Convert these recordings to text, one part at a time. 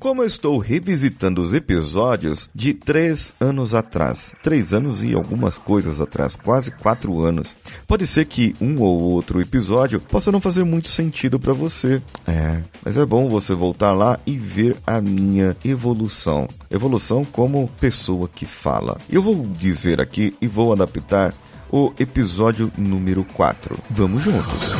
como eu estou revisitando os episódios de três anos atrás, três anos e algumas coisas atrás, quase quatro anos, pode ser que um ou outro episódio possa não fazer muito sentido para você. É, mas é bom você voltar lá e ver a minha evolução. Evolução como pessoa que fala. Eu vou dizer aqui e vou adaptar o episódio número 4. Vamos juntos.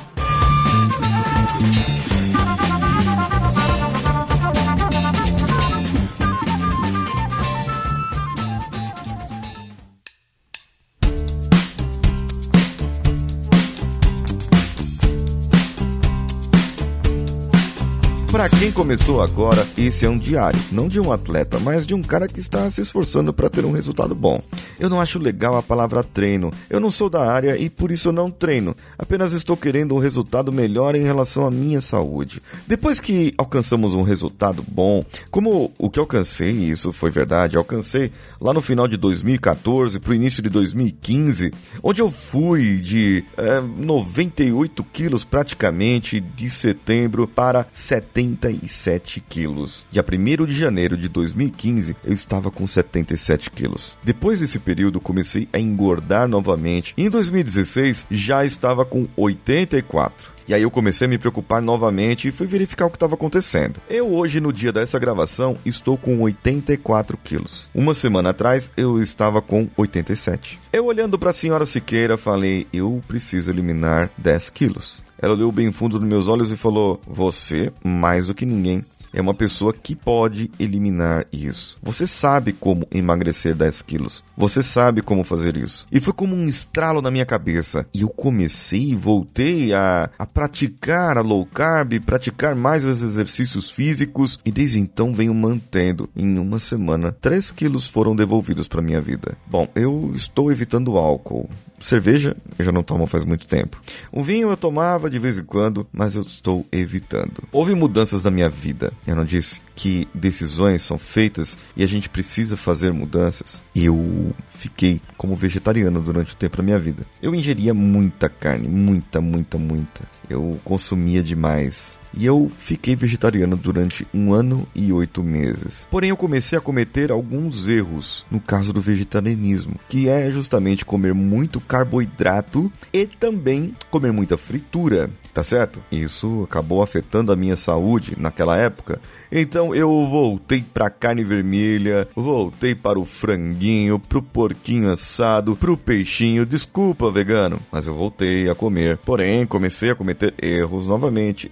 Para quem começou agora, esse é um diário, não de um atleta, mas de um cara que está se esforçando para ter um resultado bom. Eu não acho legal a palavra treino. Eu não sou da área e por isso não treino. Apenas estou querendo um resultado melhor em relação à minha saúde. Depois que alcançamos um resultado bom, como o que alcancei, isso foi verdade, alcancei lá no final de 2014 para o início de 2015, onde eu fui de é, 98 quilos praticamente de setembro para 70 77 quilos. Dia 1 de janeiro de 2015, eu estava com 77 quilos. Depois desse período, comecei a engordar novamente. Em 2016, já estava com 84. E aí eu comecei a me preocupar novamente e fui verificar o que estava acontecendo. Eu hoje, no dia dessa gravação, estou com 84 quilos. Uma semana atrás, eu estava com 87. Eu olhando para a senhora Siqueira, falei, eu preciso eliminar 10 quilos. Ela olhou bem fundo nos meus olhos e falou: Você, mais do que ninguém, é uma pessoa que pode eliminar isso. Você sabe como emagrecer 10 quilos. Você sabe como fazer isso. E foi como um estralo na minha cabeça. E eu comecei e voltei a, a praticar a low carb, praticar mais os exercícios físicos. E desde então venho mantendo. Em uma semana, 3 quilos foram devolvidos para minha vida. Bom, eu estou evitando álcool. Cerveja eu já não tomo faz muito tempo. O vinho eu tomava de vez em quando, mas eu estou evitando. Houve mudanças na minha vida. Eu não disse que decisões são feitas e a gente precisa fazer mudanças. Eu fiquei como vegetariano durante o tempo da minha vida. Eu ingeria muita carne, muita, muita, muita. Eu consumia demais. E eu fiquei vegetariano durante um ano e oito meses. Porém, eu comecei a cometer alguns erros no caso do vegetarianismo, que é justamente comer muito carboidrato e também comer muita fritura, tá certo? Isso acabou afetando a minha saúde naquela época. Então eu voltei para carne vermelha, voltei para o franguinho, pro porquinho assado, pro peixinho. Desculpa, vegano, mas eu voltei a comer. Porém, comecei a cometer erros novamente,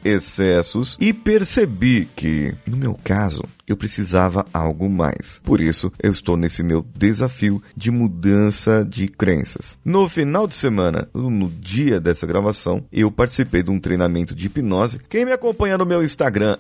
excessos e percebi que, no meu caso, eu precisava algo mais. Por isso, eu estou nesse meu desafio de mudança de crenças. No final de semana, no dia dessa gravação, eu participei de um treinamento de hipnose. Quem me acompanha no meu Instagram,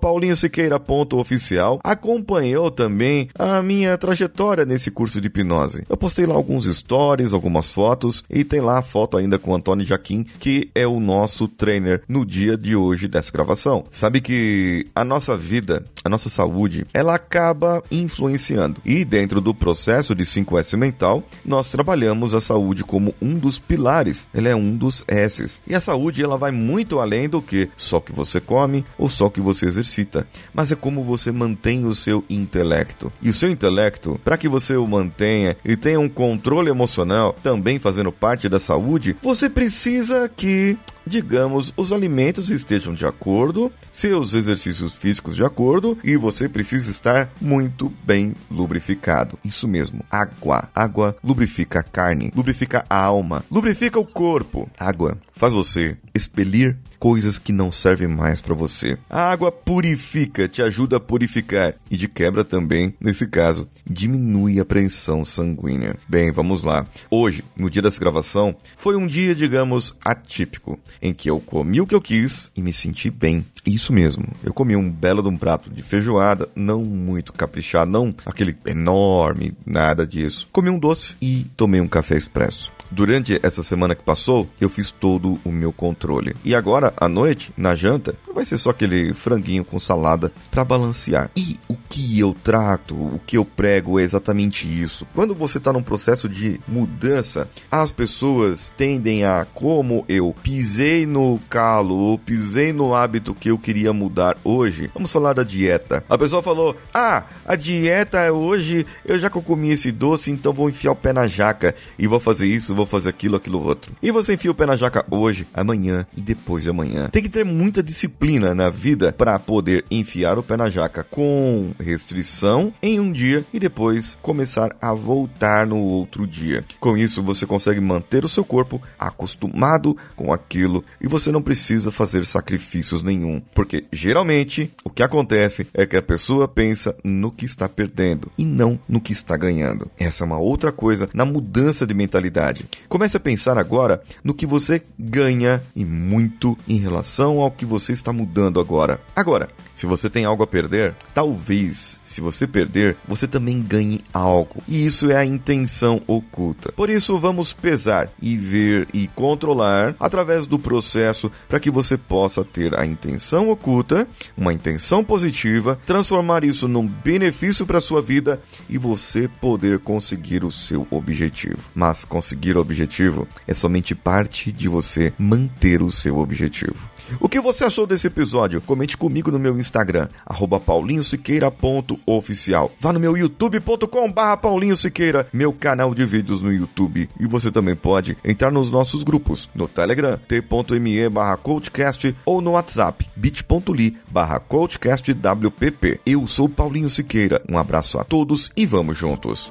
paulinhosiqueira.oficial, acompanhou também a minha trajetória nesse curso de hipnose. Eu postei lá alguns stories, algumas fotos e tem lá a foto ainda com o Antônio Jaquim, que é o nosso trainer no dia de hoje dessa gravação. Sabe que a nossa vida, a nossa saúde, ela acaba influenciando. E dentro do processo de 5S mental, nós trabalhamos a saúde como um dos pilares. Ela é um dos S's. E a saúde ela vai muito além do que só que você come ou só que você exercita, mas é como você mantém o seu intelecto. E o seu intelecto, para que você o mantenha e tenha um controle emocional, também fazendo parte da saúde, você precisa que digamos, os alimentos estejam de acordo, seus exercícios físicos de acordo e você precisa estar muito bem lubrificado. Isso mesmo, água. Água lubrifica a carne, lubrifica a alma, lubrifica o corpo. Água faz você expelir coisas que não servem mais para você. A água purifica, te ajuda a purificar e de quebra também, nesse caso, diminui a pressão sanguínea. Bem, vamos lá. Hoje, no dia dessa gravação, foi um dia, digamos, atípico, em que eu comi o que eu quis e me senti bem. Isso mesmo, eu comi um belo de um prato de feijoada, não muito caprichado, não aquele enorme, nada disso. Comi um doce e tomei um café expresso. Durante essa semana que passou, eu fiz todo o meu controle. E agora, à noite, na janta, vai ser só aquele franguinho com salada para balancear. E o que eu trato, o que eu prego é exatamente isso. Quando você está num processo de mudança, as pessoas tendem a, como eu pisei no calo ou pisei no hábito que eu queria mudar hoje. Vamos falar da dieta. A pessoa falou: Ah, a dieta é hoje, eu já comi esse doce, então vou enfiar o pé na jaca e vou fazer isso, vou fazer aquilo, aquilo outro. E você enfia o pé na jaca hoje, amanhã e depois de amanhã. Tem que ter muita disciplina na vida para poder enfiar o pé na jaca com restrição em um dia e depois começar a voltar no outro dia. Com isso, você consegue manter o seu corpo acostumado com aquilo e você não precisa fazer sacrifícios nenhum, porque geralmente o que acontece é que a pessoa pensa no que está perdendo e não no que está ganhando. Essa é uma outra coisa na mudança de mentalidade. Comece a pensar agora no que você ganha e muito em relação ao que você está mudando agora. Agora, se você tem algo a perder, talvez, se você perder, você também ganhe algo. E isso é a intenção oculta. Por isso, vamos pesar e ver e controlar através do processo para que você possa ter a intenção oculta, uma intenção positiva, transformar isso num benefício para sua vida e você poder conseguir o seu objetivo. Mas conseguir objetivo é somente parte de você manter o seu objetivo. O que você achou desse episódio? Comente comigo no meu Instagram, paulinhosiqueira.oficial. Vá no meu youtube.com barra Paulinho Siqueira, meu canal de vídeos no YouTube. E você também pode entrar nos nossos grupos, no Telegram, t.me barra ou no WhatsApp, bit.ly barra coachcastwpp. Eu sou Paulinho Siqueira, um abraço a todos e vamos juntos.